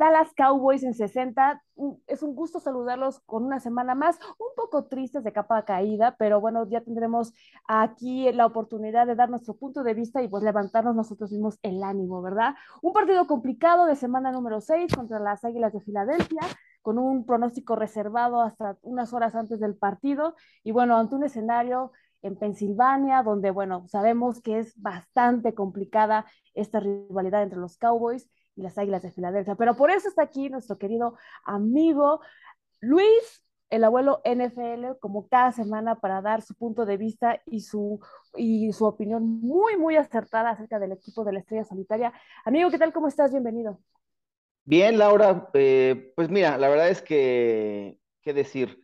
Dallas Cowboys en 60, es un gusto saludarlos con una semana más, un poco tristes de capa caída, pero bueno, ya tendremos aquí la oportunidad de dar nuestro punto de vista y pues levantarnos nosotros mismos el ánimo, ¿verdad? Un partido complicado de semana número 6 contra las Águilas de Filadelfia, con un pronóstico reservado hasta unas horas antes del partido y bueno, ante un escenario en Pensilvania, donde, bueno, sabemos que es bastante complicada esta rivalidad entre los Cowboys y las Águilas de Filadelfia. Pero por eso está aquí nuestro querido amigo Luis, el abuelo NFL, como cada semana para dar su punto de vista y su, y su opinión muy, muy acertada acerca del equipo de la Estrella Solitaria. Amigo, ¿qué tal? ¿Cómo estás? Bienvenido. Bien, Laura, eh, pues mira, la verdad es que, ¿qué decir?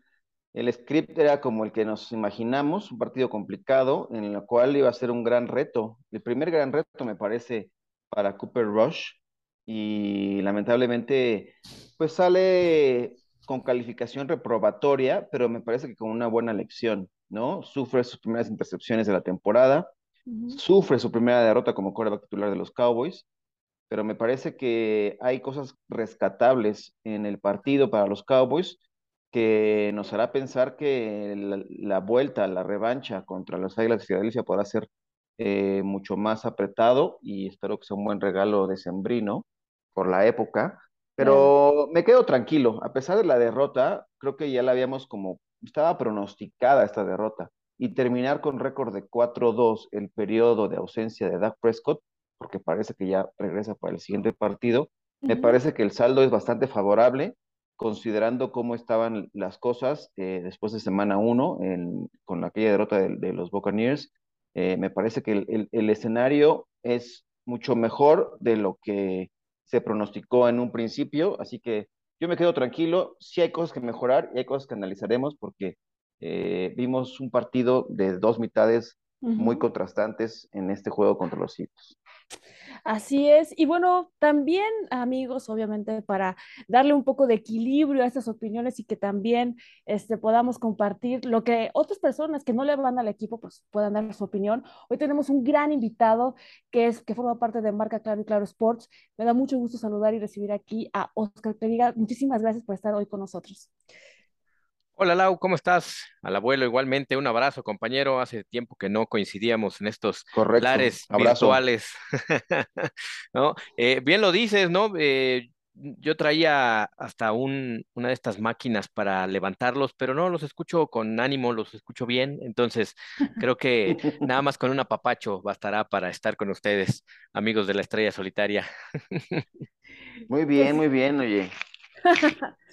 El script era como el que nos imaginamos, un partido complicado en el cual iba a ser un gran reto. El primer gran reto me parece para Cooper Rush y lamentablemente pues sale con calificación reprobatoria, pero me parece que con una buena lección, ¿no? Sufre sus primeras intercepciones de la temporada, sufre su primera derrota como quarterback titular de los Cowboys, pero me parece que hay cosas rescatables en el partido para los Cowboys que nos hará pensar que la, vuelta, la revancha contra los Águilas de Filadelfia podrá ser eh, mucho más apretado y espero que sea un buen regalo de Sembrino por la época. Pero me quedo tranquilo, a pesar de la derrota, creo que ya la habíamos como, estaba pronosticada esta derrota y terminar con récord de 4-2 el periodo de ausencia de Doug Prescott, porque parece que ya regresa para el siguiente partido, me parece que el saldo es bastante favorable considerando cómo estaban las cosas eh, después de semana uno, con aquella derrota de, los Buccaneers, eh, me parece que el, escenario es mucho mejor de lo que se pronosticó en un principio, así que yo me quedo tranquilo, sí hay cosas que mejorar y hay cosas que analizaremos porque eh, vimos un partido de dos mitades muy contrastantes en este juego contra los Eagles. Así es. Y bueno, también amigos, obviamente, para darle un poco de equilibrio a estas opiniones y que también este, podamos compartir lo que otras personas que no le van al equipo, pues puedan dar su opinión. Hoy tenemos un gran invitado que es que forma parte de Marca Claro y Claro Sports. Me da mucho gusto saludar y recibir aquí a Oscar Periga. Muchísimas gracias por estar hoy con nosotros. Hola Lau, ¿cómo estás? Al abuelo igualmente, un abrazo compañero, hace tiempo que no coincidíamos en estos lares virtuales. ¿No? Eh, bien lo dices, ¿no? Eh, yo traía hasta un, una de estas máquinas para levantarlos, pero no los escucho con ánimo, los escucho bien, entonces creo que nada más con un apapacho bastará para estar con ustedes, amigos de la estrella solitaria. Muy bien, muy bien, oye.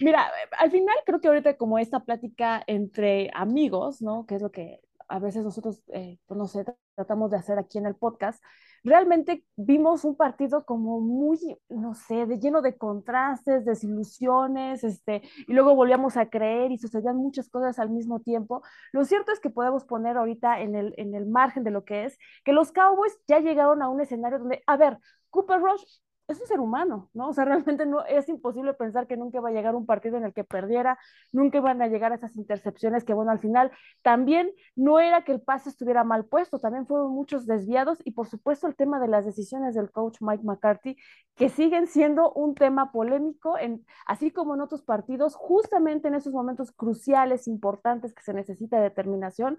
Mira, al final creo que ahorita como esta plática entre amigos, ¿no? Que es lo que a veces nosotros, eh, pues no sé, tratamos de hacer aquí en el podcast, realmente vimos un partido como muy, no sé, de, lleno de contrastes, desilusiones, este, y luego volvíamos a creer y sucedían muchas cosas al mismo tiempo. Lo cierto es que podemos poner ahorita en el, en el margen de lo que es, que los Cowboys ya llegaron a un escenario donde, a ver, Cooper Rush es un ser humano, ¿no? O sea, realmente no es imposible pensar que nunca va a llegar un partido en el que perdiera, nunca van a llegar esas intercepciones que, bueno, al final también no era que el pase estuviera mal puesto, también fueron muchos desviados y por supuesto el tema de las decisiones del coach Mike McCarthy, que siguen siendo un tema polémico, en, así como en otros partidos, justamente en esos momentos cruciales, importantes que se necesita determinación,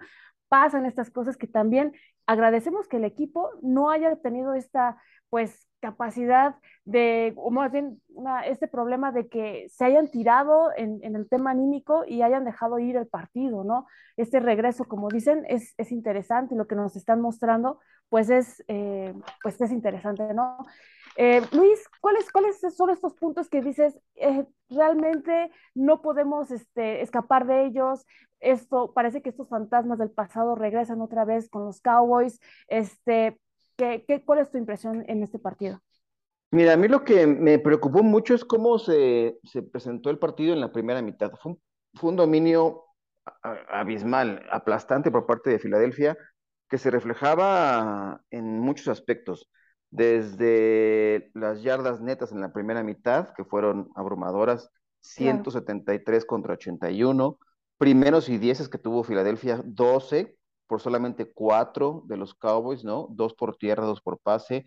pasan estas cosas que también agradecemos que el equipo no haya tenido esta, pues, capacidad de, o más bien este problema de que se hayan tirado en, el tema anímico y hayan dejado ir el partido, ¿no? Este regreso, como dicen, es, es interesante y lo que nos están mostrando, pues es, eh, pues es interesante, ¿no? Eh, Luis, ¿cuáles, ¿cuáles son estos puntos que dices, eh, realmente no podemos este, escapar de ellos? Esto, parece que estos fantasmas del pasado regresan otra vez con los Cowboys, este, ¿Qué, cuál es tu impresión en este partido? Mira, a mí lo que me preocupó mucho es cómo se, se presentó el partido en la primera mitad. Fue un dominio abismal, aplastante por parte de Filadelfia, que se reflejaba en muchos aspectos, desde las yardas netas en la primera mitad, que fueron abrumadoras, 173 contra 81, primeros y dieces que tuvo Filadelfia, 12, por solamente cuatro de los Cowboys, ¿no? Dos por tierra, dos por pase.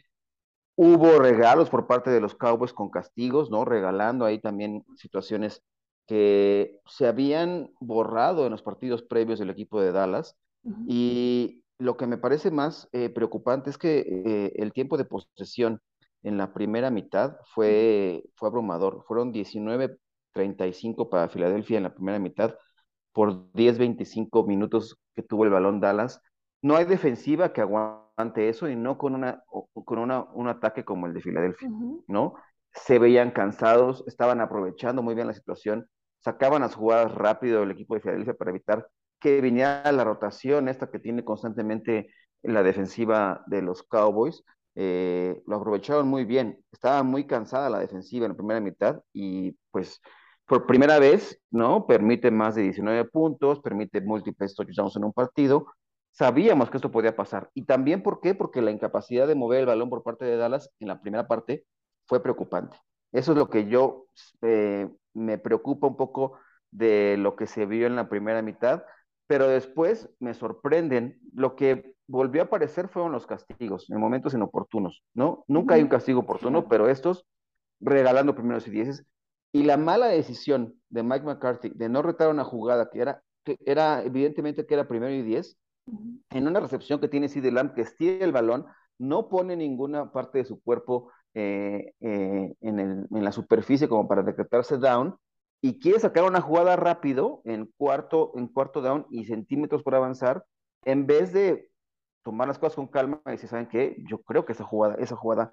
Hubo regalos por parte de los Cowboys con castigos, ¿no? Regalando ahí también situaciones que se habían borrado en los partidos previos del equipo de Dallas. Y lo que me parece más eh, preocupante es que eh, el tiempo de posesión en la primera mitad fue, fue abrumador. Fueron 19-35 para Filadelfia en la primera mitad por 10-25 minutos que tuvo el balón Dallas. No hay defensiva que aguante eso y no con, una, con una, un ataque como el de Filadelfia, ¿no? Se veían cansados, estaban aprovechando muy bien la situación, sacaban las jugadas rápido el equipo de Filadelfia para evitar que viniera la rotación esta que tiene constantemente la defensiva de los Cowboys. Eh, lo aprovecharon muy bien. Estaba muy cansada la defensiva en la primera mitad y pues por primera vez, ¿no? Permite más de 19 puntos, permite múltiples touchdowns en un partido. Sabíamos que esto podía pasar. Y también, ¿por qué? Porque la incapacidad de mover el balón por parte de Dallas en la primera parte fue preocupante. Eso es lo que yo eh, me preocupa un poco de lo que se vio en la primera mitad, pero después me sorprenden. Lo que volvió a aparecer fueron los castigos en momentos inoportunos, ¿no? Nunca hay un castigo oportuno, pero estos regalando primeros y dieces. Y la mala decisión de Mike McCarthy de no retar una jugada que era, que era evidentemente que era primero y diez, en una recepción que tiene CD Lamb que estira el balón, no pone ninguna parte de su cuerpo eh, eh, en, la superficie como para decretarse down y quiere sacar una jugada rápido en cuarto, en cuarto down y centímetros por avanzar, en vez de tomar las cosas con calma y decir, ¿saben qué? Yo creo que esa jugada, esa jugada,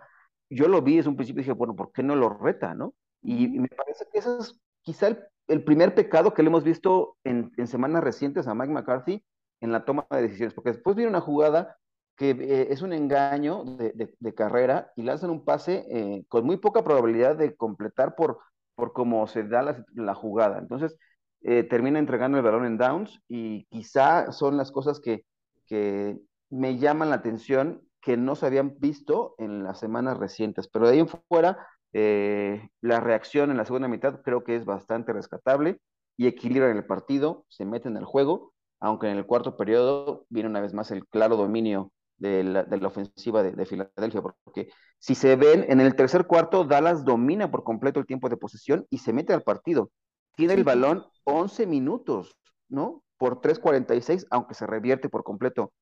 yo lo vi desde un principio y dije, bueno, ¿por qué no lo reta, no? Y, me parece que ese es quizá el, primer pecado que le hemos visto en, semanas recientes a Mike McCarthy en la toma de decisiones, porque después viene una jugada que eh, es un engaño de, carrera y lanzan un pase eh, con muy poca probabilidad de completar por, por cómo se da la, jugada. Entonces, eh, termina entregando el balón en downs y quizá son las cosas que, que me llaman la atención que no se habían visto en las semanas recientes. Pero de ahí en fuera, la reacción en la segunda mitad creo que es bastante rescatable y equilibran el partido, se meten en el juego, aunque en el cuarto periodo viene una vez más el claro dominio de la, ofensiva de, Filadelfia, porque si se ven en el tercer cuarto, Dallas domina por completo el tiempo de posesión y se mete al partido. Tiene el balón 11 minutos, ¿no? Por 3.46, aunque se revierte por completo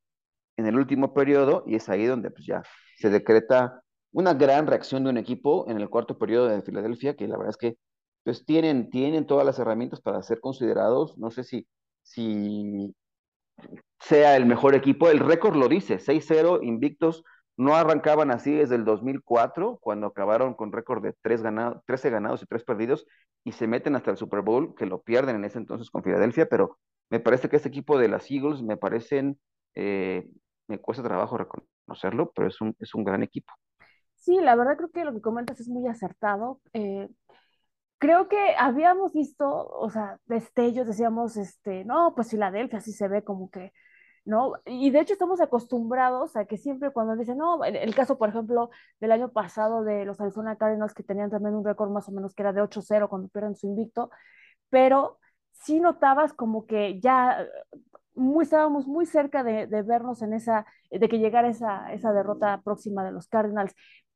en el último periodo, y es ahí donde pues, ya se decreta una gran reacción de un equipo en el cuarto periodo de Filadelfia, que la verdad es que pues tienen, tienen todas las herramientas para ser considerados, no sé si, si sea el mejor equipo. El récord lo dice, 6-0 invictos. No arrancaban así desde el 2004, cuando acabaron con récord de 3 ganado, 13 ganados y 3 perdidos, y se meten hasta el Super Bowl, que lo pierden en ese entonces con Filadelfia, pero me parece que este equipo de las Eagles me parecen, eh, me cuesta trabajo reconocerlo, pero es un, es un gran equipo. Sí, la verdad creo que lo que comentas es muy acertado. Eh, creo que habíamos visto, o sea, destellos, decíamos, este, no, pues Filadelfia sí se ve como que, ¿no? Y de hecho estamos acostumbrados a que siempre cuando dicen, no, el, caso, por ejemplo, del año pasado de los Arizona Cardinals que tenían también un récord más o menos que era de 8-0 cuando pierden su invicto, pero sí notabas como que ya muy, estábamos muy cerca de, de, vernos en esa, de que llegara esa, esa derrota próxima de los Cardinals.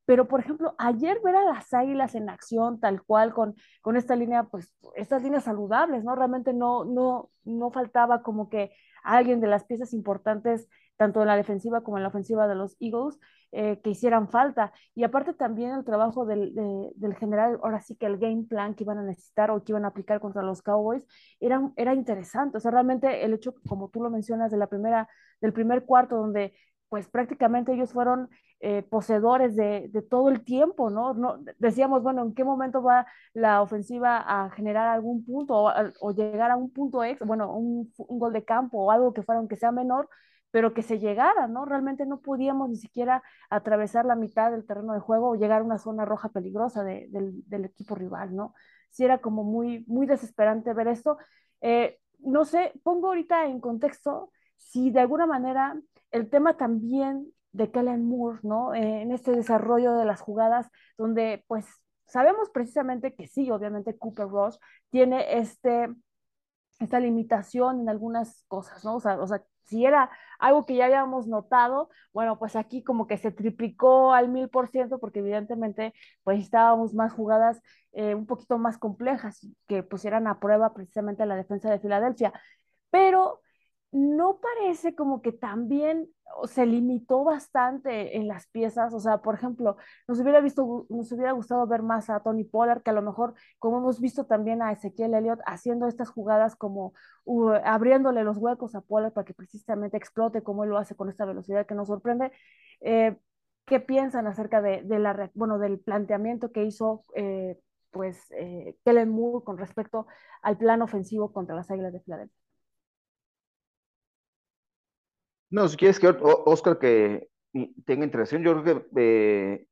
Pero, por ejemplo, ayer ver a las águilas en acción, tal cual, con, con esta línea, pues, estas líneas saludables, ¿no? Realmente no, no, no faltaba como que alguien de las piezas importantes, tanto en la defensiva como en la ofensiva de los Eagles, eh, que hicieran falta. Y aparte también el trabajo del, del, general, ahora sí que el game plan que iban a necesitar o que iban a aplicar contra los Cowboys era, era interesante. O sea, realmente el hecho, como tú lo mencionas, de la primera, del primer cuarto, donde pues prácticamente ellos fueron eh, poseedores de, todo el tiempo, ¿no? Decíamos, bueno, ¿en qué momento va la ofensiva a generar algún punto o, llegar a un punto ex, bueno, un, gol de campo o algo que fuera, aunque sea menor, pero que se llegara, ¿no? Realmente no podíamos ni siquiera atravesar la mitad del terreno de juego o llegar a una zona roja peligrosa del, equipo rival, ¿no? Sí era como muy, muy desesperante ver esto. Eh, no sé, pongo ahorita en contexto si de alguna manera el tema también de Kellen Moore, ¿no? Eh, en este desarrollo de las jugadas, donde pues sabemos precisamente que sí, obviamente Cooper Ross tiene este, esta limitación en algunas cosas, ¿no? O sea, si era algo que ya habíamos notado, bueno, pues aquí como que se triplicó al mil por ciento porque evidentemente pues estábamos más jugadas eh, un poquito más complejas que pusieran a prueba precisamente la defensa de Filadelfia. Pero no parece como que también se limitó bastante en las piezas, o sea, por ejemplo, nos hubiera visto, nos hubiera gustado ver más a Tony Pollard, que a lo mejor, como hemos visto también a Ezequiel Elliott, haciendo estas jugadas como abriéndole los huecos a Pollard para que precisamente explote como él lo hace con esta velocidad que nos sorprende. Eh, ¿Qué piensan acerca de, la, bueno, del planteamiento que hizo eh, pues eh, Kellen Moore con respecto al plan ofensivo contra las Águilas de Filadelfia? No, si quieres que Oscar que tenga interacción, yo creo que eh,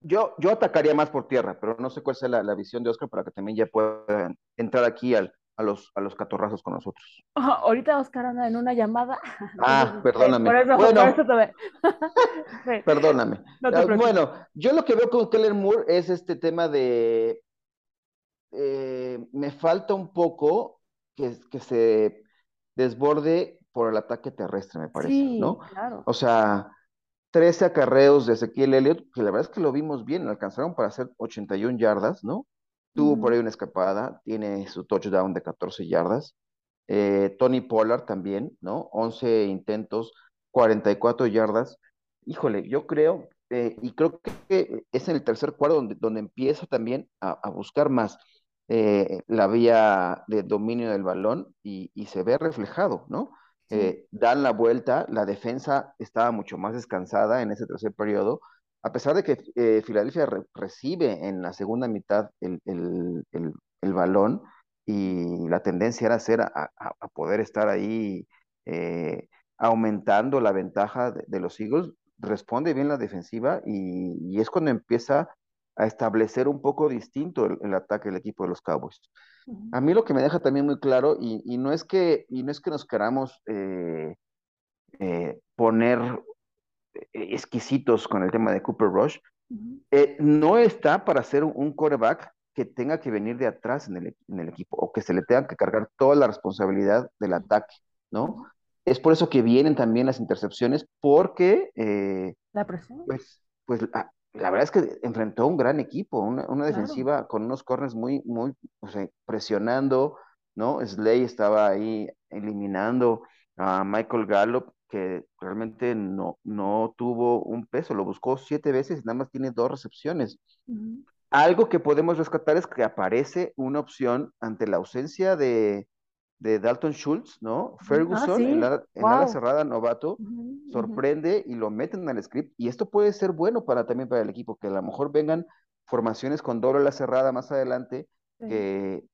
yo, yo atacaría más por tierra, pero no sé cuál sea la, visión de Oscar para que también ya puedan entrar aquí al, a los, a los catorrazos con nosotros. ahorita Oscar anda en una llamada. Ah, perdóname. Por eso, bueno, por eso Perdóname. Ah, bueno, yo lo que veo con Keller Moore es este tema de eh, me falta un poco que, que se desborde por el ataque terrestre, me parece, sí, ¿no? Claro. O sea, 13 acarreos de Ezequiel Elliott, que la verdad es que lo vimos bien, alcanzaron para hacer 81 yardas, ¿no? Tuvo por ahí una escapada, tiene su touchdown de 14 yardas. Eh, Tony Pollard también, ¿no? 11 intentos, 44 yardas. Híjole, yo creo, eh, y creo que es en el tercer cuarto donde, donde empieza también a, buscar más eh, la vía de dominio del balón y, y, se ve reflejado, ¿no? Eh, dan la vuelta, la defensa estaba mucho más descansada en ese tercer periodo, a pesar de que eh, Filadelfia recibe en la segunda mitad el, balón y la tendencia era ser a, poder estar ahí eh, aumentando la ventaja de, los Eagles, responde bien la defensiva y, es cuando empieza a establecer un poco distinto el, el ataque del equipo de los Cowboys. A mí lo que me deja también muy claro, y, no, es que, y no es que nos queramos eh, eh, poner eh, exquisitos con el tema de Cooper Rush, no está para ser un, coreback que tenga que venir de atrás en el, equipo o que se le tenga que cargar toda la responsabilidad del ataque, ¿no? Es por eso que vienen también las intercepciones, porque... la presión. Pues, pues ah, la verdad es que enfrentó un gran equipo, una, defensiva con unos corners muy, muy, presionando, ¿no? Slay estaba ahí eliminando a Michael Gallup, que realmente no, no tuvo un peso, lo buscó siete veces y nada más tiene dos recepciones. Algo que podemos rescatar es que aparece una opción ante la ausencia de, de Dalton Schultz, ¿no? Ah, Ferguson en, la, ala cerrada novato sorprende y lo meten al script. Y esto puede ser bueno para también para el equipo que a lo mejor vengan formaciones con doble ala cerrada más adelante que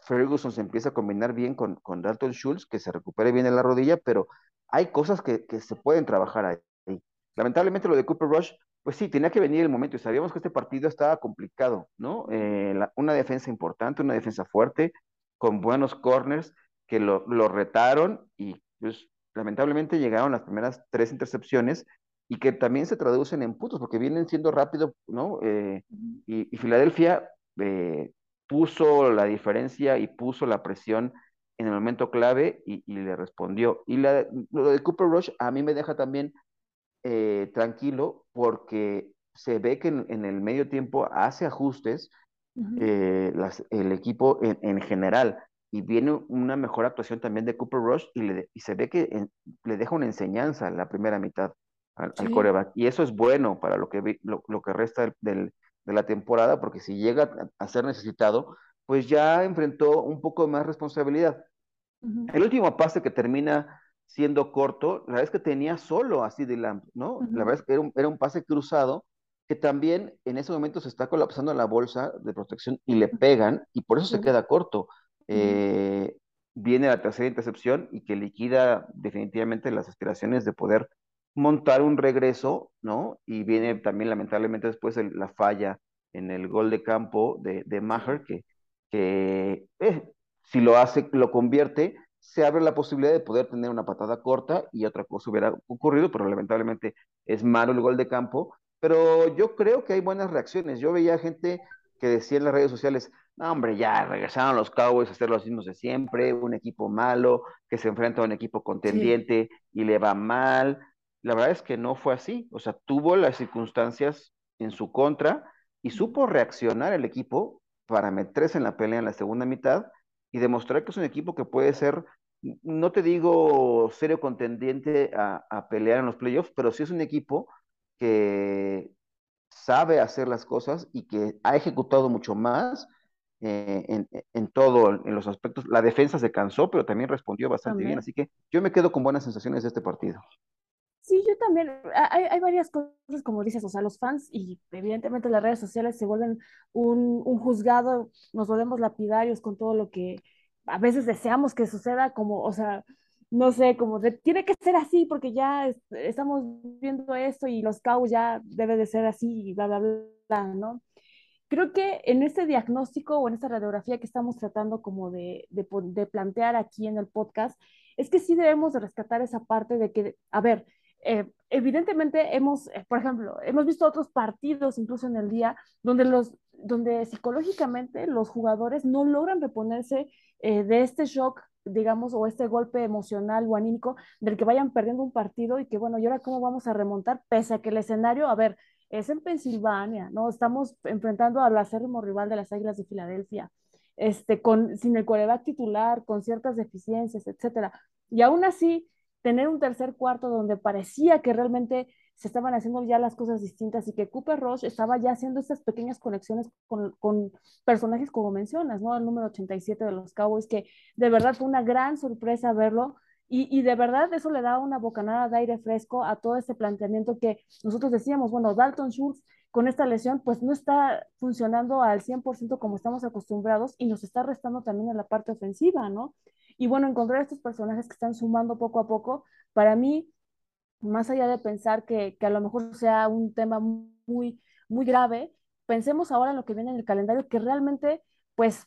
Ferguson se empieza a combinar bien con, con Dalton Schultz que se recupere bien en la rodilla pero hay cosas que, se pueden trabajar ahí. Lamentablemente lo de Cooper Rush pues sí, tenía que venir el momento y sabíamos que este partido estaba complicado, ¿no? Eh, una defensa importante, una defensa fuerte, con buenos corners que lo, retaron y pues lamentablemente llegaron las primeras tres intercepciones y que también se traducen en puntos porque vienen siendo rápido, ¿no? Eh, y, Filadelfia eh, puso la diferencia y puso la presión en el momento clave y, le respondió. Y lo de Cooper Rush a mí me deja también eh, tranquilo porque se ve que en, el medio tiempo hace ajustes eh, el equipo en, general. Y viene una mejor actuación también de Cooper Rush y, le, y se ve que le deja una enseñanza en la primera mitad al, coreback. Y eso es bueno para lo que, lo, que resta del, de la temporada, porque si llega a, ser necesitado, pues ya enfrentó un poco más responsabilidad. El último pase que termina siendo corto, la verdad es que tenía solo así de Lamb, ¿no? La verdad es que era un, era un pase cruzado que también en ese momento se está colapsando la bolsa de protección y le pegan y por eso se queda corto. Eh, viene la tercera intercepción y que liquida definitivamente las aspiraciones de poder montar un regreso, ¿no? Y viene también lamentablemente después la falla en el gol de campo de, de Maher, que, que eh, si lo hace, lo convierte, se abre la posibilidad de poder tener una patada corta y otra cosa hubiera ocurrido, pero lamentablemente es malo el gol de campo pero yo creo que hay buenas reacciones. Yo veía gente que decía en las redes sociales, no, hombre, ya regresaron los Cowboys a hacer los mismos de siempre, un equipo malo que se enfrenta a un equipo contendiente y le va mal. La verdad es que no fue así, o sea, tuvo las circunstancias en su contra y supo reaccionar el equipo para meterse en la pelea en la segunda mitad y demostrar que es un equipo que puede ser, no te digo serio contendiente a, a pelear en los playoffs, pero sí es un equipo que sabe hacer las cosas y que ha ejecutado mucho más eh, en, en, todo, en los aspectos. La defensa se cansó, pero también respondió bastante bien, así que yo me quedo con buenas sensaciones de este partido. Sí, yo también. Hay, hay, varias cosas, como dices, o sea, los fans y evidentemente las redes sociales se vuelven un, un juzgado, nos volvemos lapidarios con todo lo que a veces deseamos que suceda, como, o sea, no sé, como tiene que ser así porque ya estamos viendo esto y los Cowboys ya debe de ser así y bla, bla, bla, ¿no? Creo que en este diagnóstico o en esta radiografía que estamos tratando como de, de, plantear aquí en el podcast, es que sí debemos de rescatar esa parte de que, a ver, eh, evidentemente hemos, eh, por ejemplo, hemos visto otros partidos incluso en el día donde los donde psicológicamente los jugadores no logran reponerse eh, de este shock, digamos, o este golpe emocional o anímico del que vayan perdiendo un partido y que, bueno, ¿y ahora cómo vamos a remontar? Pese a que el escenario, a ver, es en Pensilvania, ¿no? Estamos enfrentando al acérrimo rival de las Águilas de Filadelfia, este, con, sin el coreback titular, con ciertas deficiencias, etcétera. Y aún así, tener un tercer cuarto donde parecía que realmente se estaban haciendo ya las cosas distintas y que Cooper Rush estaba ya haciendo estas pequeñas conexiones con, con, personajes como mencionas, ¿no? El número 87 de los Cowboys, que de verdad fue una gran sorpresa verlo y, y, de verdad eso le da una bocanada de aire fresco a todo este planteamiento que nosotros decíamos, bueno, Dalton Schultz con esta lesión pues no está funcionando al 100% como estamos acostumbrados y nos está restando también en la parte ofensiva, ¿no? Y bueno, encontrar estos personajes que están sumando poco a poco, para mí, más allá de pensar que, que a lo mejor sea un tema muy, muy grave, pensemos ahora en lo que viene en el calendario, que realmente, pues,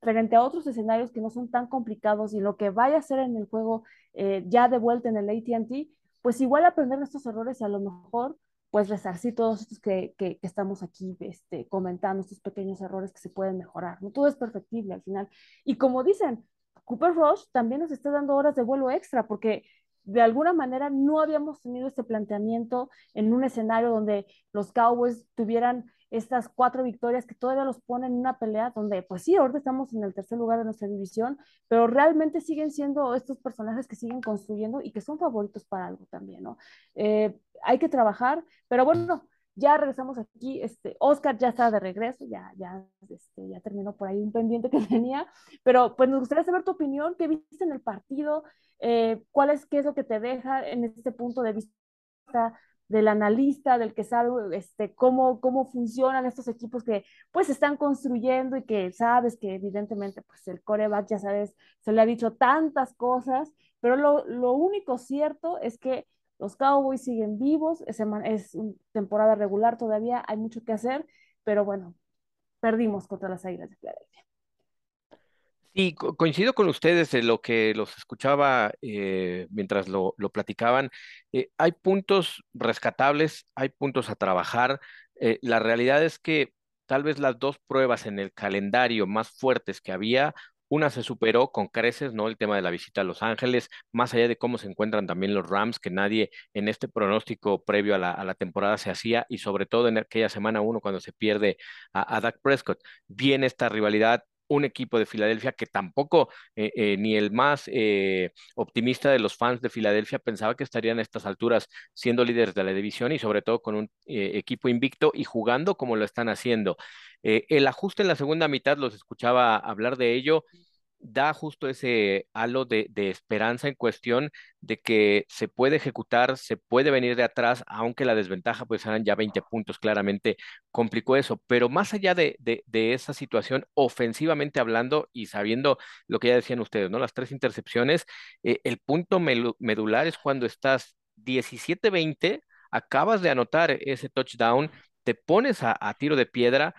frente a otros escenarios que no son tan complicados y lo que vaya a ser en el juego eh, ya de vuelta en el ATT, pues igual aprender estos errores y a lo mejor pues resarcir todos estos que, que, que, estamos aquí este, comentando, estos pequeños errores que se pueden mejorar. No todo es perfectible al final. Y como dicen, Cooper Rush también nos está dando horas de vuelo extra porque de alguna manera no habíamos tenido este planteamiento en un escenario donde los Cowboys tuvieran estas cuatro victorias que todavía los ponen en una pelea donde, pues sí, ahorita estamos en el tercer lugar de nuestra división, pero realmente siguen siendo estos personajes que siguen construyendo y que son favoritos para algo también, ¿no? Eh, hay que trabajar, pero bueno, ya regresamos aquí, este, Oscar ya está de regreso, ya, ya, este, ya terminó por ahí un pendiente que tenía, pero pues nos gustaría saber tu opinión, qué viste en el partido, eh, cuál es, qué es lo que te deja en este punto de vista del analista, del que sabe este, cómo, cómo funcionan estos equipos que pues están construyendo y que sabes que evidentemente pues el coreback, ya sabes, se le ha dicho tantas cosas, pero lo, lo único cierto es que los Cowboys siguen vivos, es, es temporada regular todavía, hay mucho que hacer, pero bueno, perdimos contra las Águilas de Filadelfia. Sí, coincido con ustedes en lo que los escuchaba eh, mientras lo, platicaban. Eh, hay puntos rescatables, hay puntos a trabajar. Eh, la realidad es que tal vez las dos pruebas en el calendario más fuertes que había una se superó con creces, ¿no? El tema de la visita a Los Ángeles, más allá de cómo se encuentran también los Rams, que nadie en este pronóstico previo a la, temporada se hacía, y sobre todo en aquella semana uno cuando se pierde a, a Dak Prescott. Viene esta rivalidad un equipo de Filadelfia que tampoco eh, eh, ni el más eh, optimista de los fans de Filadelfia pensaba que estarían a estas alturas siendo líderes de la división y sobre todo con un equipo invicto y jugando como lo están haciendo. el ajuste en la segunda mitad, los escuchaba hablar de ello, da justo ese halo de, esperanza en cuestión de que se puede ejecutar, se puede venir de atrás, aunque la desventaja pues eran ya 20 puntos, claramente complicó eso, pero más allá de, esa situación, ofensivamente hablando y sabiendo lo que ya decían ustedes, ¿no? Las tres intercepciones, eh, el punto medular es cuando estás 17-20, acabas de anotar ese touchdown, te pones a tiro de piedra,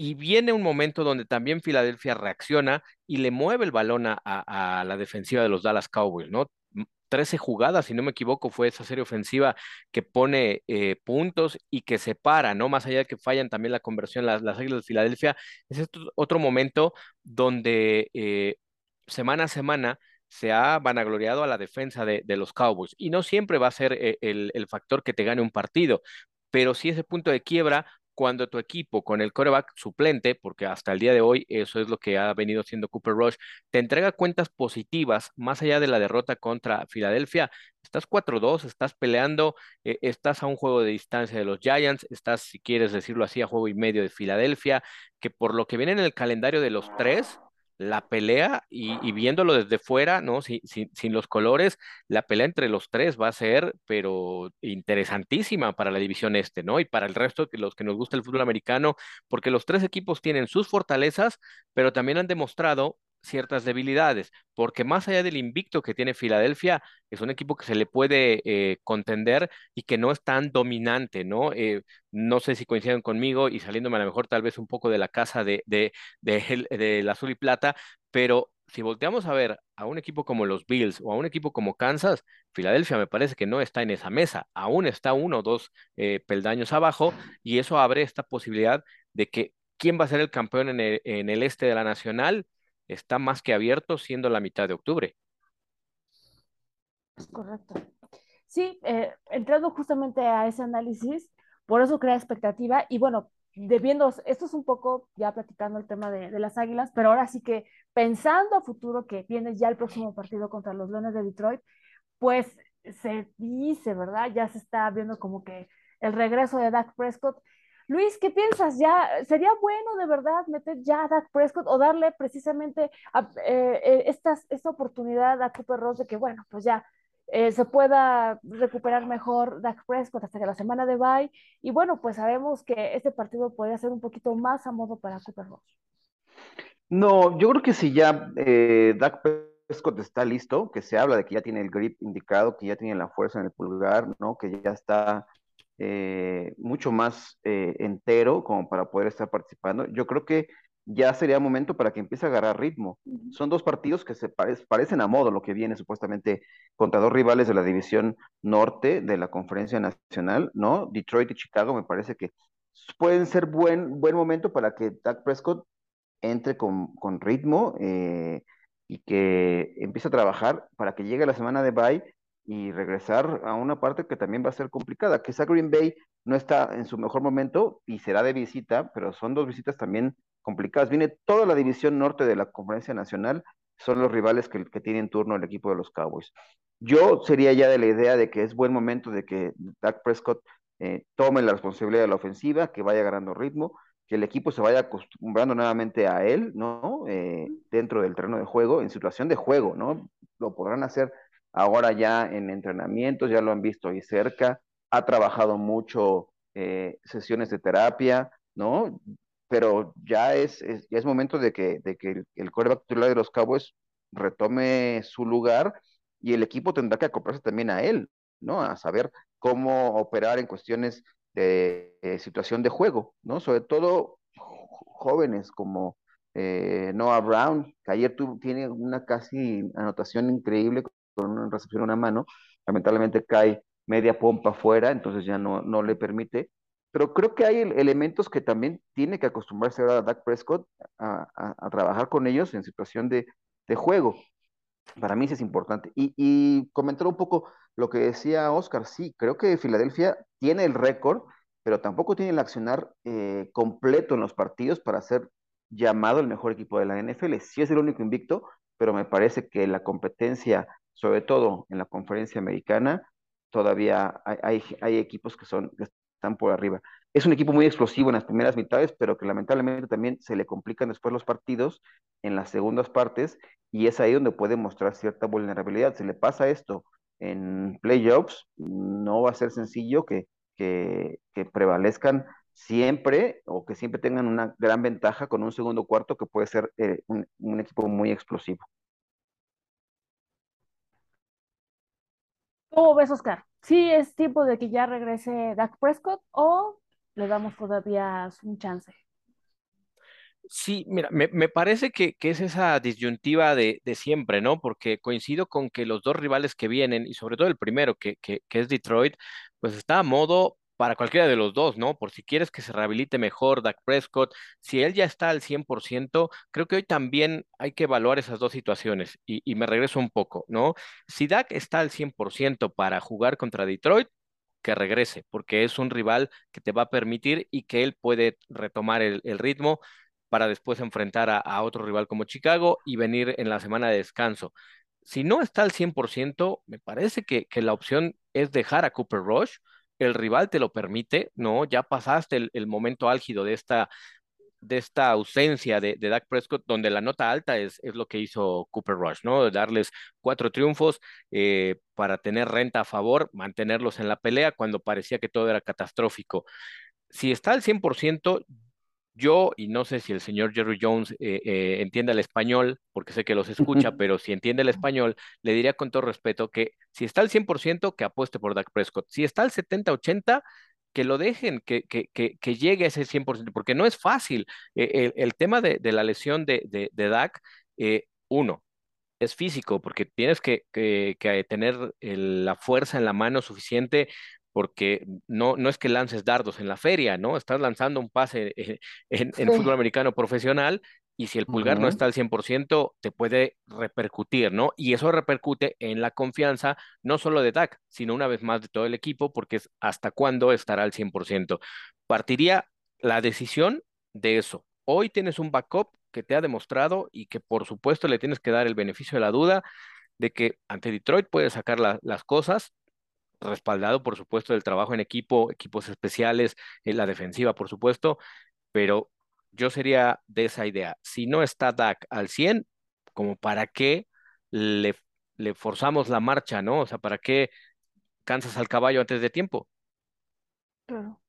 y viene un momento donde también Filadelfia reacciona y le mueve el balón a, la defensiva de los Dallas Cowboys, ¿no? 13 jugadas, si no me equivoco, fue esa serie ofensiva que pone eh, puntos y que separa, ¿no? Más allá de que fallan también la conversión, las, las Águilas de Filadelfia, es otro momento donde eh, semana a semana se ha vanagloriado a la defensa de, los Cowboys. Y no siempre va a ser eh, el, el, factor que te gane un partido, pero sí ese punto de quiebra cuando tu equipo con el coreback suplente, porque hasta el día de hoy eso es lo que ha venido haciendo Cooper Rush, te entrega cuentas positivas más allá de la derrota contra Filadelfia. Estás 4-2, estás peleando, eh, estás a un juego de distancia de los Giants, estás, si quieres decirlo así, a juego y medio de Filadelfia, que por lo que viene en el calendario de los tres, la pelea y, viéndolo desde fuera, ¿no? Sin, sin, los colores, la pelea entre los tres va a ser, pero interesantísima para la división este, ¿no? Y para el resto de los que nos gusta el fútbol americano, porque los tres equipos tienen sus fortalezas, pero también han demostrado ciertas debilidades, porque más allá del invicto que tiene Filadelfia, es un equipo que se le puede eh, contender y que no es tan dominante, ¿no? Eh, no sé si coinciden conmigo y saliéndome a lo mejor tal vez un poco de la casa de, de, de, del azul y plata, pero si volteamos a ver a un equipo como los Bills o a un equipo como Kansas, Filadelfia me parece que no está en esa mesa, aún está uno o dos eh, peldaños abajo y eso abre esta posibilidad de que quién va a ser el campeón en el, en el este de la nacional está más que abierto siendo la mitad de octubre. Correcto. Sí, eh, entrando justamente a ese análisis, por eso crea expectativa y bueno, debiendo, esto es un poco ya platicando el tema de, de, las águilas, pero ahora sí que pensando a futuro que viene ya el próximo partido contra los Leones de Detroit, pues se dice, ¿verdad? Ya se está viendo como que el regreso de Dak Prescott Luis, ¿qué piensas? ¿Ya sería bueno de verdad meter ya a Dak Prescott o darle precisamente eh, eh, esta, oportunidad a Cooper Ross de que, bueno, pues ya eh, se pueda recuperar mejor Dak Prescott hasta que la semana de bye? Y bueno, pues sabemos que este partido podría ser un poquito más a modo para Cooper Ross. No, yo creo que si ya Dak Prescott está listo, que se habla de que ya tiene el grip indicado, que ya tiene la fuerza en el pulgar, ¿no? Que ya está eh, mucho más eh, entero como para poder estar participando. Yo creo que ya sería momento para que empiece a agarrar ritmo. Son dos partidos que se parecen a modo lo que viene supuestamente contra dos rivales de la división norte de la conferencia nacional, ¿no? Detroit y Chicago me parece que pueden ser buen, buen momento para que Dak Prescott entre con, con ritmo eh, y que empiece a trabajar para que llegue la semana de bye y regresar a una parte que también va a ser complicada. que esa Green Bay no está en su mejor momento y será de visita, pero son dos visitas también complicadas. Viene toda la división norte de la Conferencia Nacional, son los rivales que, que tienen turno el equipo de los Cowboys. Yo sería ya de la idea de que es buen momento de que Dak Prescott eh, tome la responsabilidad de la ofensiva, que vaya ganando ritmo, que el equipo se vaya acostumbrando nuevamente a él, ¿no? Eh, dentro del terreno de juego, en situación de juego, ¿no? Lo podrán hacer ahora ya en entrenamientos, ya lo han visto ahí cerca, ha trabajado mucho eh, sesiones de terapia, ¿no? Pero ya es, es, momento de que, de que el, el titular de los Cowboys retome su lugar y el equipo tendrá que acoplarse también a él, ¿no? A saber cómo operar en cuestiones de situación de juego, ¿no? Sobre todo jóvenes como eh, Noah Brown, que ayer tiene una casi anotación increíble con una recepción una mano, lamentablemente cae media pompa afuera, entonces ya no, no le permite. Pero creo que hay elementos que también tiene que acostumbrarse ahora a Dak Prescott a, a, trabajar con ellos en situación de, de, juego. Para mí eso es importante. Y, y comentar un poco lo que decía Oscar, sí, creo que Filadelfia tiene el récord, pero tampoco tiene el accionar eh, completo en los partidos para ser llamado el mejor equipo de la NFL. Sí es el único invicto, pero me parece que la competencia sobre todo en la conferencia americana, todavía hay, hay, equipos que, son, que están por arriba. Es un equipo muy explosivo en las primeras mitades, pero que lamentablemente también se le complican después los partidos en las segundas partes y es ahí donde puede mostrar cierta vulnerabilidad. Si le pasa esto en playoffs, no va a ser sencillo que, que, prevalezcan siempre o que siempre tengan una gran ventaja con un segundo cuarto que puede ser eh, un equipo muy explosivo. ¿Cómo ves, Oscar? ¿Sí es tiempo de que ya regrese Dak Prescott o le damos todavía un chance? Sí, mira, me, parece que, es esa disyuntiva de, siempre, ¿no? Porque coincido con que los dos rivales que vienen, y sobre todo el primero, que, que, es Detroit, pues está a modo para cualquiera de los dos, ¿no? Por si quieres que se rehabilite mejor Dak Prescott, si él ya está al 100%, creo que hoy también hay que evaluar esas dos situaciones y, me regreso un poco, ¿no? Si Dak está al 100% para jugar contra Detroit, que regrese, porque es un rival que te va a permitir y que él puede retomar el, el ritmo para después enfrentar a, otro rival como Chicago y venir en la semana de descanso. Si no está al 100%, me parece que, la opción es dejar a Cooper Rush. El rival te lo permite, ¿no? Ya pasaste el, momento álgido de esta, de esta ausencia de, Dak Prescott, donde la nota alta es, es lo que hizo Cooper Rush, ¿no? Darles cuatro triunfos eh, para tener renta a favor, mantenerlos en la pelea cuando parecía que todo era catastrófico. Si está al 100%, yo, y no sé si el señor Jerry Jones eh, eh, entiende el español, porque sé que los escucha, pero si entiende el español, le diría con todo respeto que si está al 100%, que apueste por Dak Prescott. Si está al 70-80, que lo dejen, que, que, que, llegue a ese 100%, porque no es fácil. Eh, el, tema de, la lesión de, de, Dak, uno, es físico, porque tienes que, tener la fuerza en la mano suficiente porque no, no es que lances dardos en la feria, ¿no? Estás lanzando un pase eh, en, fútbol americano profesional y si el pulgar no está al 100%, te puede repercutir, ¿no? Y eso repercute en la confianza, no solo de Dak, sino una vez más de todo el equipo, porque es hasta cuándo estará al 100%. Partiría la decisión de eso. Hoy tienes un backup que te ha demostrado y que por supuesto le tienes que dar el beneficio de la duda de que ante Detroit puede sacar las cosas, respaldado, por supuesto, del trabajo en equipo, equipos especiales, en la defensiva, por supuesto, pero yo sería de esa idea. Si no está Dak al 100, como para qué le, le forzamos la marcha, ¿no? O sea, ¿para qué cansas al caballo antes de tiempo? Claro.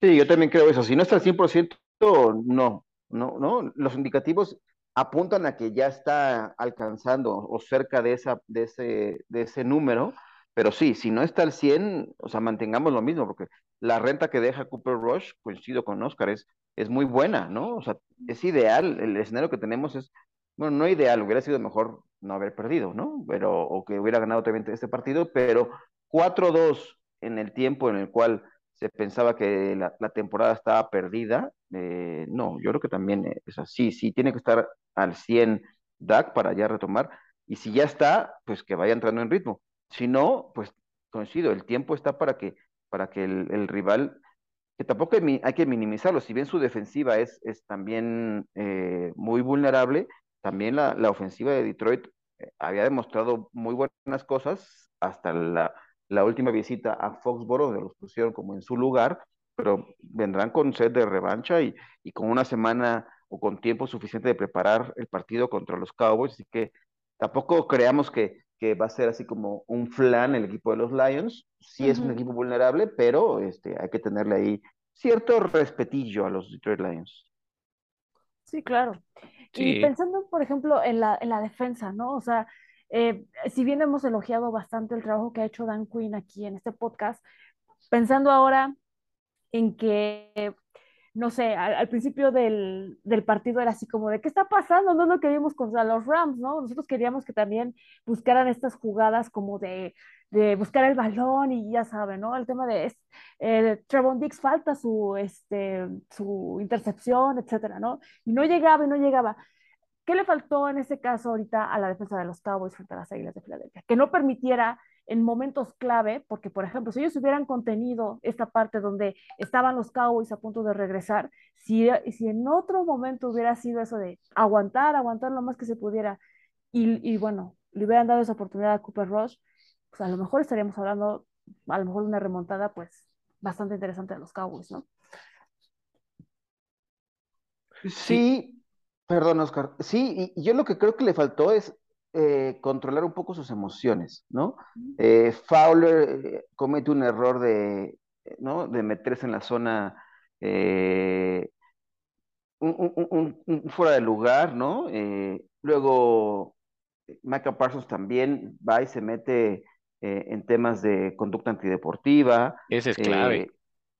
Sí, yo también creo eso. Si no está al 100%, no, no, no. Los indicativos apuntan a que ya está alcanzando o cerca de, esa, de, ese, de ese número pero sí, si no está al 100, o sea, mantengamos lo mismo, porque la renta que deja Cooper Rush, coincido con Oscar, es, es muy buena, ¿no? O sea, es ideal, el escenario que tenemos es, bueno, no ideal, hubiera sido mejor no haber perdido, ¿no? Pero, o que hubiera ganado también este partido, pero 4-2 en el tiempo en el cual se pensaba que la, temporada estaba perdida, eh, no, yo creo que también es así, sí, tiene que estar al 100 DAC para ya retomar, y si ya está, pues que vaya entrando en ritmo. Si no, pues coincido, el tiempo está para que, para que el, rival, que tampoco hay, que minimizarlo, si bien su defensiva es, es también eh, muy vulnerable, también la, la ofensiva de Detroit eh, había demostrado muy buenas cosas hasta la, la última visita a Foxboro, donde los pusieron como en su lugar, pero vendrán con sed de revancha y, y, con una semana o con tiempo suficiente de preparar el partido contra los Cowboys, así que tampoco creamos que, que va a ser así como un flan el equipo de los Lions. Sí es un equipo vulnerable, pero este, hay que tenerle ahí cierto respetillo a los Detroit Lions. Sí, claro. Y pensando, por ejemplo, en la, en la defensa, ¿no? O sea, eh, si bien hemos elogiado bastante el trabajo que ha hecho Dan Quinn aquí en este podcast, pensando ahora en que no sé, al, principio del, partido era así como de, ¿qué está pasando? No es lo que vimos contra los Rams, ¿no? Nosotros queríamos que también buscaran estas jugadas como de, buscar el balón y ya saben, ¿no? El tema de eh, Trevon Dix falta su, este, su intercepción, etcétera, ¿no? Y no llegaba y no llegaba. ¿Qué le faltó en ese caso ahorita a la defensa de los Cowboys frente a las Águilas de Filadelfia? Que no permitiera en momentos clave, porque por ejemplo, si ellos hubieran contenido esta parte donde estaban los Cowboys a punto de regresar, si, si en otro momento hubiera sido eso de aguantar, aguantar lo más que se pudiera, y, bueno, le hubieran dado esa oportunidad a Cooper Rush, pues a lo mejor estaríamos hablando, a lo mejor una remontada, pues bastante interesante de los Cowboys, ¿no? Sí, perdón, Oscar. Sí, y yo lo que creo que le faltó es eh, controlar un poco sus emociones, ¿no? Eh, Fowler eh, comete un error de, ¿no? de meterse en la zona un, fuera de lugar, ¿no? luego Michael Parsons también va y se mete en temas de conducta antideportiva. Ese es clave.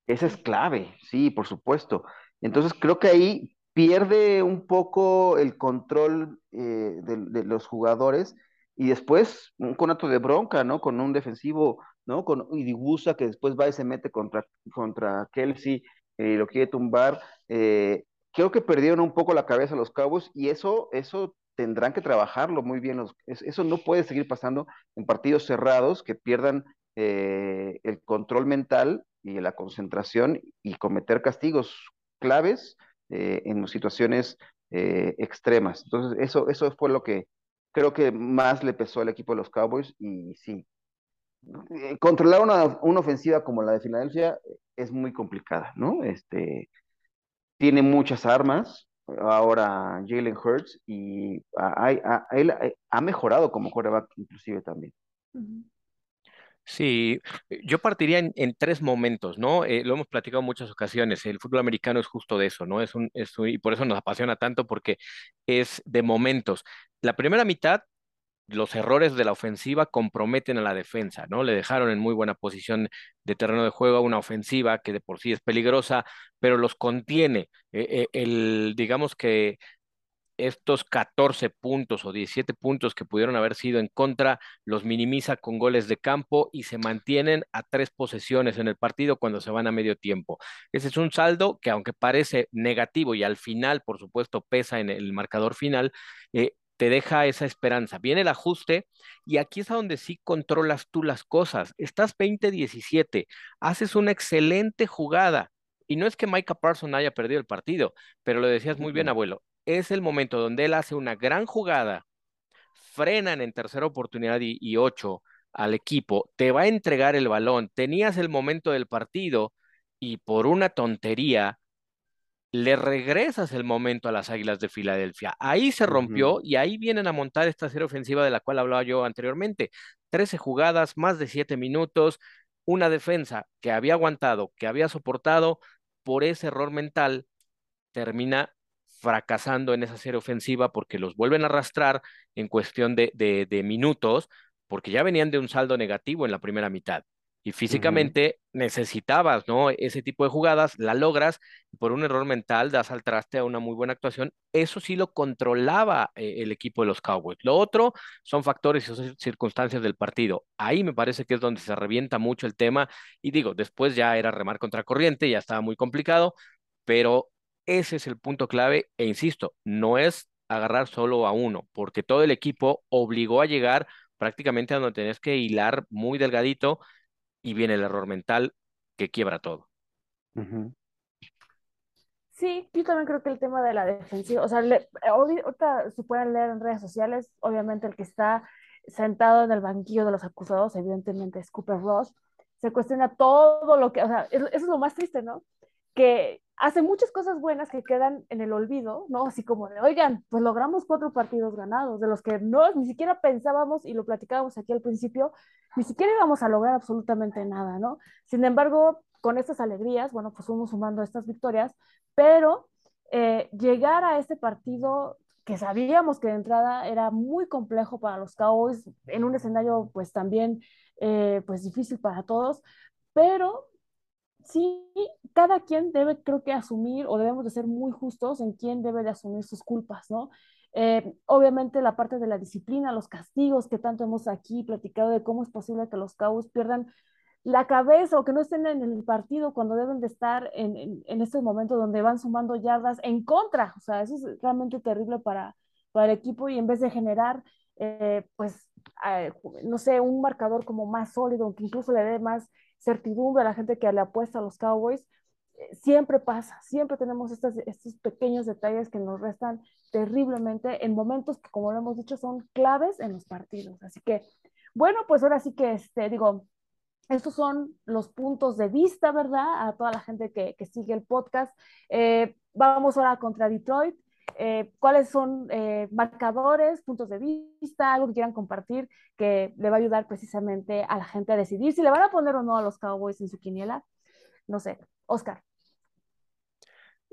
ese es clave, sí, por supuesto. Entonces creo que ahí pierde un poco el control eh, de, los jugadores y después un conato de bronca, ¿no? Con un defensivo, ¿no? Con Idigusa que después va y se mete contra, contra Kelsey y lo quiere tumbar. Eh, creo que perdieron un poco la cabeza los Cowboys y eso, eso tendrán que trabajarlo muy bien. eso no puede seguir pasando en partidos cerrados que pierdan eh, el control mental y la concentración y cometer castigos claves eh, en situaciones eh, extremas. Entonces, eso, eso fue lo que creo que más le pesó al equipo de los Cowboys y sí. Controlar una, una ofensiva como la de Filadelfia es muy complicada, ¿no? Este, tiene muchas armas, ahora Jalen Hurts, y él ha mejorado como quarterback inclusive también. Sí, yo partiría en, tres momentos, ¿no? Eh, lo hemos platicado en muchas ocasiones, el fútbol americano es justo de eso, ¿no? Es un, es y por eso nos apasiona tanto porque es de momentos. La primera mitad los errores de la ofensiva comprometen a la defensa, ¿no? Le dejaron en muy buena posición de terreno de juego a una ofensiva que de por sí es peligrosa, pero los contiene. Eh, eh, el, digamos que estos 14 puntos o 17 puntos que pudieron haber sido en contra, los minimiza con goles de campo y se mantienen a tres posesiones en el partido cuando se van a medio tiempo. Ese es un saldo que aunque parece negativo y al final, por supuesto, pesa en el marcador final, eh, te deja esa esperanza. Viene el ajuste y aquí es a donde sí controlas tú las cosas. Estás 20-17, haces una excelente jugada. Y no es que Micah Parson haya perdido el partido, pero lo decías muy bien, abuelo. Es el momento donde él hace una gran jugada, frenan en tercera oportunidad y, y ocho al equipo, te va a entregar el balón, tenías el momento del partido y por una tontería le regresas el momento a las Águilas de Filadelfia. Ahí se rompió y ahí vienen a montar esta serie ofensiva de la cual hablaba yo anteriormente. Trece jugadas, más de siete minutos, una defensa que había aguantado, que había soportado por ese error mental, termina fracasando en esa serie ofensiva porque los vuelven a arrastrar en cuestión de, de minutos, porque ya venían de un saldo negativo en la primera mitad y físicamente necesitabas, ¿no? Ese tipo de jugadas, la logras, por un error mental das al traste a una muy buena actuación. Eso sí lo controlaba eh, el equipo de los Cowboys. Lo otro son factores y circunstancias del partido. Ahí me parece que es donde se revienta mucho el tema. Y digo, después ya era remar contra corriente, ya estaba muy complicado, pero ese es el punto clave. E insisto, no es agarrar solo a uno, porque todo el equipo obligó a llegar prácticamente a donde tenés que hilar muy delgadito y viene el error mental que quiebra todo. Sí, yo también creo que el tema de la defensiva, o sea, ahorita se pueden leer en redes sociales, obviamente el que está sentado en el banquillo de los acusados, evidentemente es Cooper Ross, se cuestiona todo lo que, o sea, eso es lo más triste, ¿no? Que hace muchas cosas buenas que quedan en el olvido, ¿no? Así como de, oigan, pues logramos cuatro partidos ganados, de los que no, ni siquiera pensábamos y lo platicábamos aquí al principio, ni siquiera íbamos a lograr absolutamente nada, ¿no? Sin embargo, con estas alegrías, bueno, pues fuimos sumando estas victorias, pero eh, llegar a este partido que sabíamos que de entrada era muy complejo para los Cowboys, en un escenario pues también eh, pues difícil para todos, pero sí, cada quien debe, creo que, asumir o debemos de ser muy justos en quién debe de asumir sus culpas, ¿no? Eh, obviamente la parte de la disciplina, los castigos que tanto hemos aquí platicado de cómo es posible que los Cowboys pierdan la cabeza o que no estén en el partido cuando deben de estar en, en, estos momentos donde van sumando yardas en contra. O sea, eso es realmente terrible para, para el equipo y en vez de generar, eh, pues, eh, no sé, un marcador como más sólido, que incluso le dé más certidumbre a la gente que le apuesta a los Cowboys, eh, siempre pasa, siempre tenemos estos, estos pequeños detalles que nos restan terriblemente en momentos que, como lo hemos dicho, son claves en los partidos. Así que, bueno, pues ahora sí que, este, digo, estos son los puntos de vista, ¿verdad? A toda la gente que, que sigue el podcast. Eh, vamos ahora contra Detroit. Eh, cuáles son eh, marcadores, puntos de vista, algo que quieran compartir que le va a ayudar precisamente a la gente a decidir si le van a poner o no a los Cowboys en su quiniela. No sé, Oscar.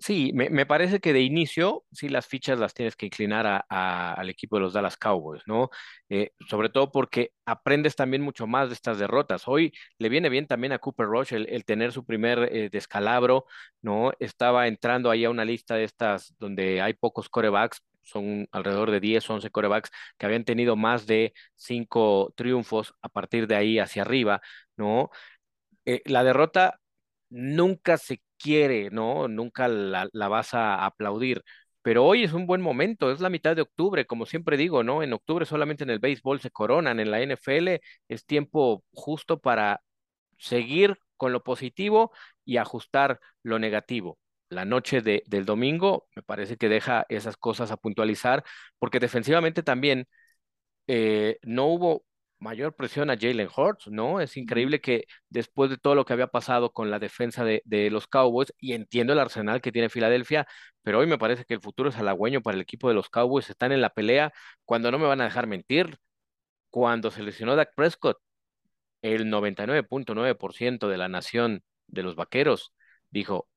Sí, me, parece que de inicio, sí, las fichas las tienes que inclinar al equipo de los Dallas Cowboys, ¿no? Eh, sobre todo porque aprendes también mucho más de estas derrotas. Hoy le viene bien también a Cooper Rush el, tener su primer eh, descalabro, ¿no? Estaba entrando ahí a una lista de estas donde hay pocos corebacks, son alrededor de 10, 11 corebacks que habían tenido más de cinco triunfos a partir de ahí hacia arriba, ¿no? Eh, la derrota nunca se quiere, ¿no? Nunca la, vas a aplaudir. Pero hoy es un buen momento, es la mitad de octubre, como siempre digo, ¿no? En octubre solamente en el béisbol se coronan, en la NFL es tiempo justo para seguir con lo positivo y ajustar lo negativo. La noche de, del domingo me parece que deja esas cosas a puntualizar, porque defensivamente también eh, no hubo mayor presión a Jalen Hurts, ¿no? Es increíble que después de todo lo que había pasado con la defensa de, los Cowboys, y entiendo el arsenal que tiene Filadelfia, pero hoy me parece que el futuro es halagüeño para el equipo de los Cowboys, están en la pelea, cuando no me van a dejar mentir, cuando se lesionó Dak Prescott, el 99.9% de la nación de los Vaqueros dijo,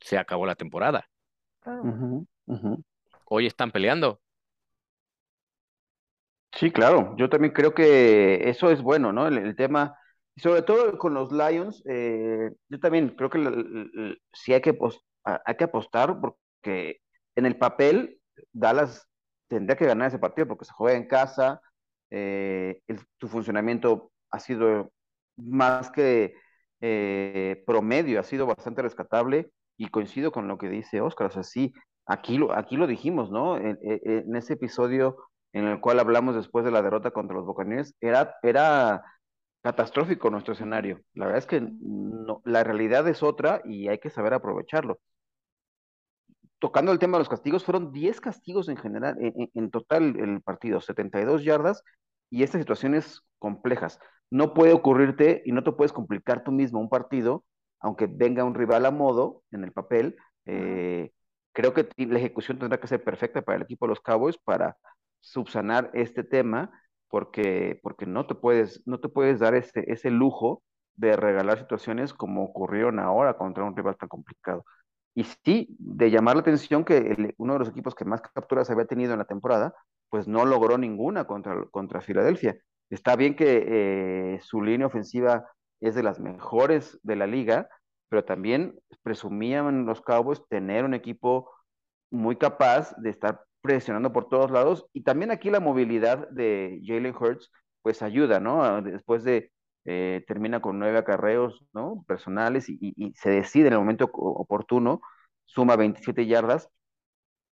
se acabó la temporada. Hoy están peleando, Sí, claro, yo también creo que eso es bueno, ¿no? El, tema, sobre todo con los Lions, eh, yo también creo que sí hay que, hay que apostar porque en el papel Dallas tendría que ganar ese partido porque se juega en casa, eh, su funcionamiento ha sido más que eh, promedio, ha sido bastante rescatable y coincido con lo que dice Oscar, o sea, sí, aquí lo, aquí lo dijimos, ¿no? en ese episodio en el cual hablamos después de la derrota contra los Buccaneers, era, era catastrófico nuestro escenario. La verdad es que no, la realidad es otra y hay que saber aprovecharlo. Tocando el tema de los castigos, fueron 10 castigos en general, en, en total el partido, 72 yardas y estas situaciones complejas. No puede ocurrirte y no te puedes complicar tú mismo un partido, aunque venga un rival a modo en el papel. Eh, creo que la ejecución tendrá que ser perfecta para el equipo de los Cowboys para subsanar este tema porque, porque no, te puedes, no te puedes dar ese, ese lujo de regalar situaciones como ocurrieron ahora contra un rival tan complicado. Y sí, de llamar la atención que uno de los equipos que más capturas había tenido en la temporada, pues no logró ninguna contra, contra Filadelfia. Está bien que eh, su línea ofensiva es de las mejores de la liga, pero también presumían los Cowboys tener un equipo muy capaz de estar presionando por todos lados. Y también aquí la movilidad de Jalen Hurts, pues ayuda, ¿no? Ah, después de, eh, termina con nueve acarreos, ¿no? Personales y, se decide en el momento oportuno, suma 27 yardas,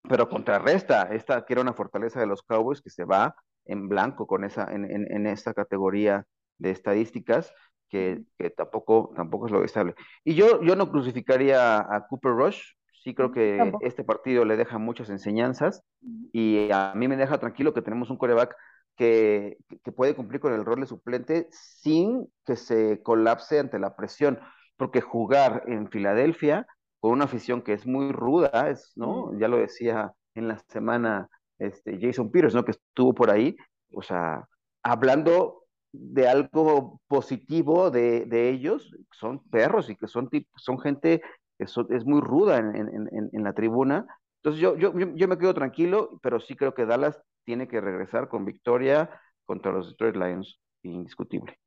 pero contrarresta esta que era una fortaleza de los Cowboys que se va en blanco con esa, en, en, esta categoría de estadísticas. Que, que, tampoco, tampoco es lo estable. Y yo, yo no crucificaría a Cooper Rush, Sí creo que este partido le deja muchas enseñanzas y a mí me deja tranquilo que tenemos un coreback que, que, puede cumplir con el rol de suplente sin que se colapse ante la presión, porque jugar en Filadelfia con una afición que es muy ruda, es, ¿no? Ya lo decía en la semana este, Jason Peters, ¿no? Que estuvo por ahí, o sea, hablando de algo positivo de, de ellos, son perros y que son, son gente es, muy ruda en, la tribuna. Entonces yo, yo, yo me quedo tranquilo, pero sí creo que Dallas tiene que regresar con victoria contra los Detroit Lions, indiscutible.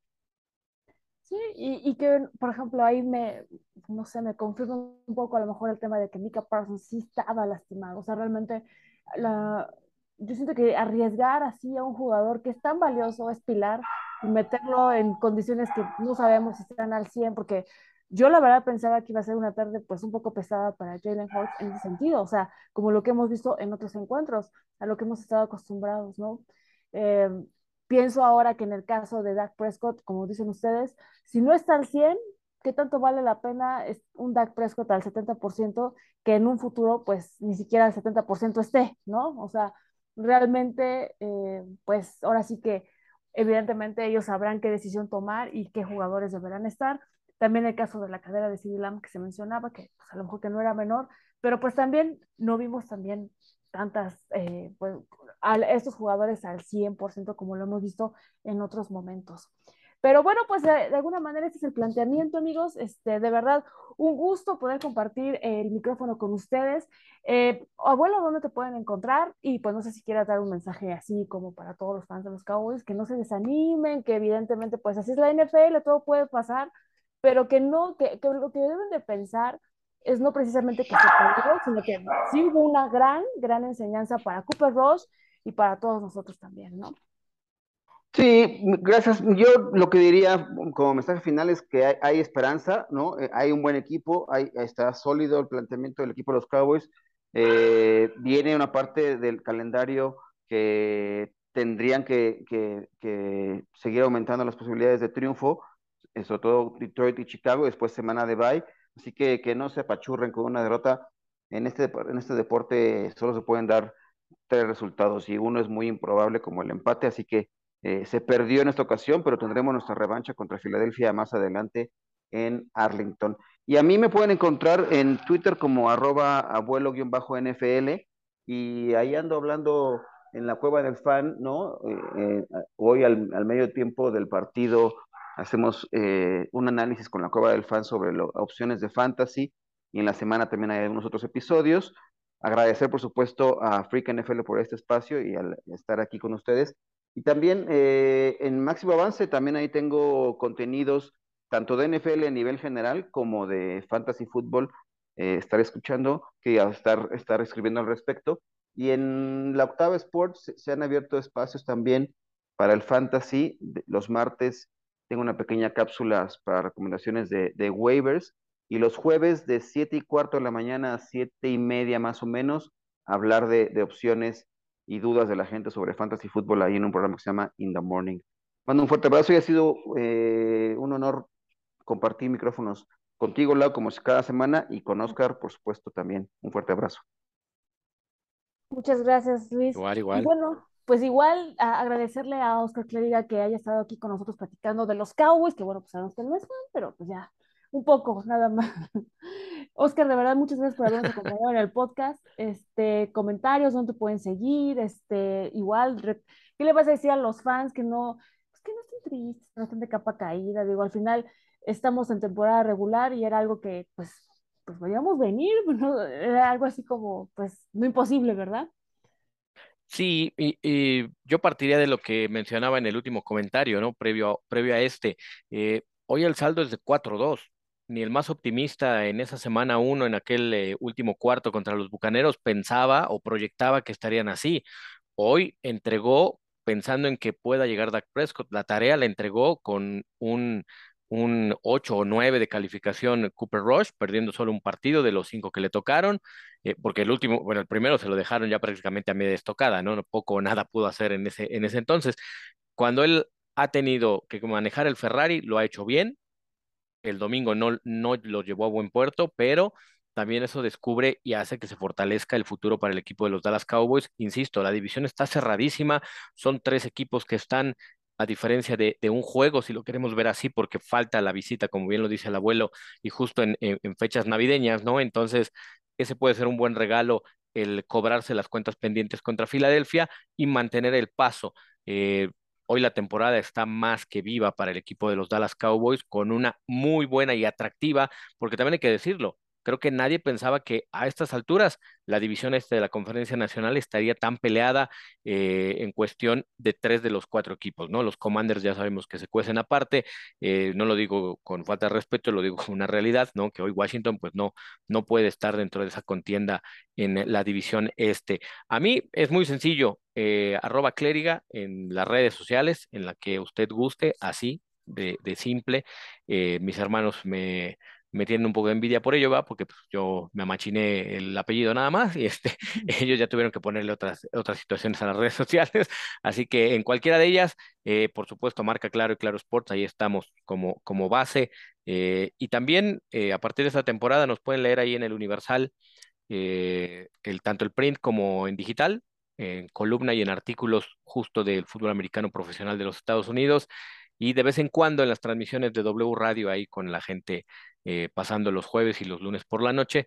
Sí, y, que, por ejemplo, ahí me, no sé, me confirma un poco a lo mejor el tema de que Mika Parsons sí estaba lastimado. O sea, realmente, la, yo siento que arriesgar así a un jugador que es tan valioso, es pilar, y meterlo en condiciones que no sabemos si están al 100, porque yo la verdad pensaba que iba a ser una tarde pues un poco pesada para Jalen Hurts en ese sentido, o sea, como lo que hemos visto en otros encuentros, a lo que hemos estado acostumbrados, ¿no? Eh, pienso ahora que en el caso de Dak Prescott, como dicen ustedes, si no está al 100, ¿qué tanto vale la pena un Dak Prescott al 70% que en un futuro pues ni siquiera al 70% esté, ¿no? O sea, realmente eh, pues ahora sí que evidentemente ellos sabrán qué decisión tomar y qué jugadores deberán estar también el caso de la cadera de CD que se mencionaba, que pues, a lo mejor que no era menor, pero pues también no vimos también tantas, eh, pues, a estos jugadores al 100% como lo hemos visto en otros momentos. Pero bueno, pues de, alguna manera este es el planteamiento, amigos. Este, de verdad, un gusto poder compartir el micrófono con ustedes. Eh, abuelo, ¿dónde te pueden encontrar? Y pues no sé si quieras dar un mensaje así como para todos los fans de los Cowboys, que no se desanimen, que evidentemente pues así es la NFL, todo puede pasar, pero que no, que, que lo que deben de pensar es no precisamente que se perdió, sino que sí hubo una gran, gran enseñanza para Cooper Ross y para todos nosotros también, ¿no? Sí, gracias. Yo lo que diría como mensaje final es que hay, esperanza, ¿no? Eh, hay un buen equipo, hay, está sólido el planteamiento del equipo de los Cowboys. Eh, viene una parte del calendario que tendrían que, que, seguir aumentando las posibilidades de triunfo, sobre todo Detroit y Chicago, después semana de bye. Así que que no se apachurren con una derrota. En este, en este deporte solo se pueden dar tres resultados y uno es muy improbable como el empate, así que eh, se perdió en esta ocasión, pero tendremos nuestra revancha contra Filadelfia más adelante en Arlington. Y a mí me pueden encontrar en Twitter como arroba abuelo-nfl y ahí ando hablando en la cueva del fan, ¿no? Eh, eh, hoy al, medio tiempo del partido hacemos un análisis con la cueva del fan sobre opciones de fantasy y en la semana también hay algunos otros episodios. Agradecer, por supuesto, a Freak NFL por este espacio y al estar aquí con ustedes. Y también eh, en Máximo Avance, también ahí tengo contenidos tanto de NFL a nivel general como de Fantasy Football. Eh, estar escuchando, que estar, estar escribiendo al respecto. Y en la Octava Sports se han abierto espacios también para el Fantasy. Los martes tengo una pequeña cápsula para recomendaciones de, de waivers. Y los jueves de 7 y cuarto de la mañana a 7 y media más o menos, hablar de, de opciones y dudas de la gente sobre fantasy fútbol ahí en un programa que se llama In the Morning. Mando un fuerte abrazo y ha sido eh, un honor compartir micrófonos contigo, Lau, como cada semana, y con Oscar, por supuesto, también. Un fuerte abrazo. Muchas gracias, Luis. Igual, igual. bueno, pues igual agradecerle a Oscar Clériga que haya estado aquí con nosotros platicando de los Cowboys, que bueno, pues sabemos que no es fan, pero pues ya un poco, nada más. Oscar, de verdad, muchas gracias por habernos acompañado en el podcast. Este, comentarios, dónde te pueden seguir, este, igual, ¿qué le vas a decir a los fans que no, pues que no estén tristes, no estén de capa caída? Digo, al final estamos en temporada regular y era algo que, pues, pues podíamos venir, ¿no? era algo así como, pues, no imposible, ¿verdad? Sí, y, yo partiría de lo que mencionaba en el último comentario, ¿no? Previo, previo a este. Eh, hoy el saldo es de 4-2 ni el más optimista en esa semana uno, en aquel eh, último cuarto contra los Bucaneros, pensaba o proyectaba que estarían así. Hoy entregó pensando en que pueda llegar Dak Prescott. La tarea la entregó con un, un 8 o 9 de calificación Cooper Rush, perdiendo solo un partido de los cinco que le tocaron, eh, porque el último, bueno, el primero se lo dejaron ya prácticamente a media estocada, ¿no? Poco o nada pudo hacer en ese, en ese entonces. Cuando él ha tenido que manejar el Ferrari, lo ha hecho bien, el domingo no, no lo llevó a buen puerto, pero también eso descubre y hace que se fortalezca el futuro para el equipo de los Dallas Cowboys. Insisto, la división está cerradísima, son tres equipos que están a diferencia de, un juego, si lo queremos ver así, porque falta la visita, como bien lo dice el abuelo, y justo en, fechas navideñas, ¿no? Entonces, ese puede ser un buen regalo el cobrarse las cuentas pendientes contra Filadelfia y mantener el paso. Eh, Hoy la temporada está más que viva para el equipo de los Dallas Cowboys con una muy buena y atractiva, porque también hay que decirlo, creo que nadie pensaba que a estas alturas la división este de la Conferencia Nacional estaría tan peleada eh, en cuestión de tres de los cuatro equipos, ¿no? Los Commanders ya sabemos que se cuecen aparte, eh, no lo digo con falta de respeto, lo digo como una realidad, ¿no? Que hoy Washington pues no, no puede estar dentro de esa contienda en la división este. A mí es muy sencillo, eh, arroba clériga en las redes sociales, en la que usted guste, así de simple. mis hermanos me me tienen un poco de envidia por ello, ¿va? Porque pues, yo me amachiné el apellido nada más y este, ellos ya tuvieron que ponerle otras, otras situaciones a las redes sociales. Así que en cualquiera de ellas, eh, por supuesto, marca Claro y Claro Sports, ahí estamos como, como base. Eh, y también eh, a partir de esta temporada nos pueden leer ahí en el Universal, el, tanto el print como en digital, en columna y en artículos justo del fútbol americano profesional de los Estados Unidos y de vez en cuando en las transmisiones de W Radio ahí con la gente eh, pasando los jueves y los lunes por la noche.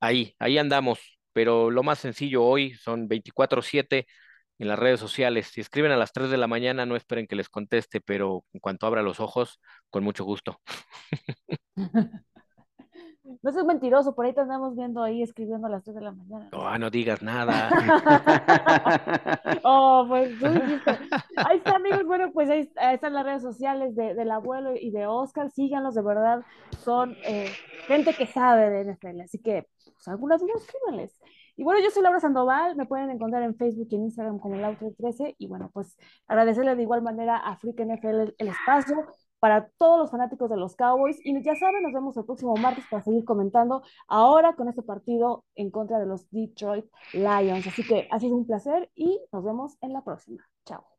ahí, ahí andamos, pero lo más sencillo hoy son 24/7 en las redes sociales. Si escriben a las 3 de la mañana, no esperen que les conteste, pero en cuanto abra los ojos, con mucho gusto. No seas mentiroso, por ahí te andamos viendo ahí escribiendo a las 3 de la mañana. Oh, no digas nada. oh, pues tú dijiste. Ahí está, amigos. Bueno, pues ahí, están las redes sociales de, del abuelo y de Oscar. Síganlos, de verdad. Son eh, gente que sabe de NFL. Así que, pues, algunas dudas, escríbanles. Y bueno, yo soy Laura Sandoval, me pueden encontrar en Facebook y en Instagram como Laura13. Y bueno, pues agradecerle de igual manera a Freak NFL el espacio para todos los fanáticos de los Cowboys. Y ya saben, nos vemos el próximo martes para seguir comentando ahora con este partido en contra de los Detroit Lions. Así que ha sido un placer y nos vemos en la próxima. Chao.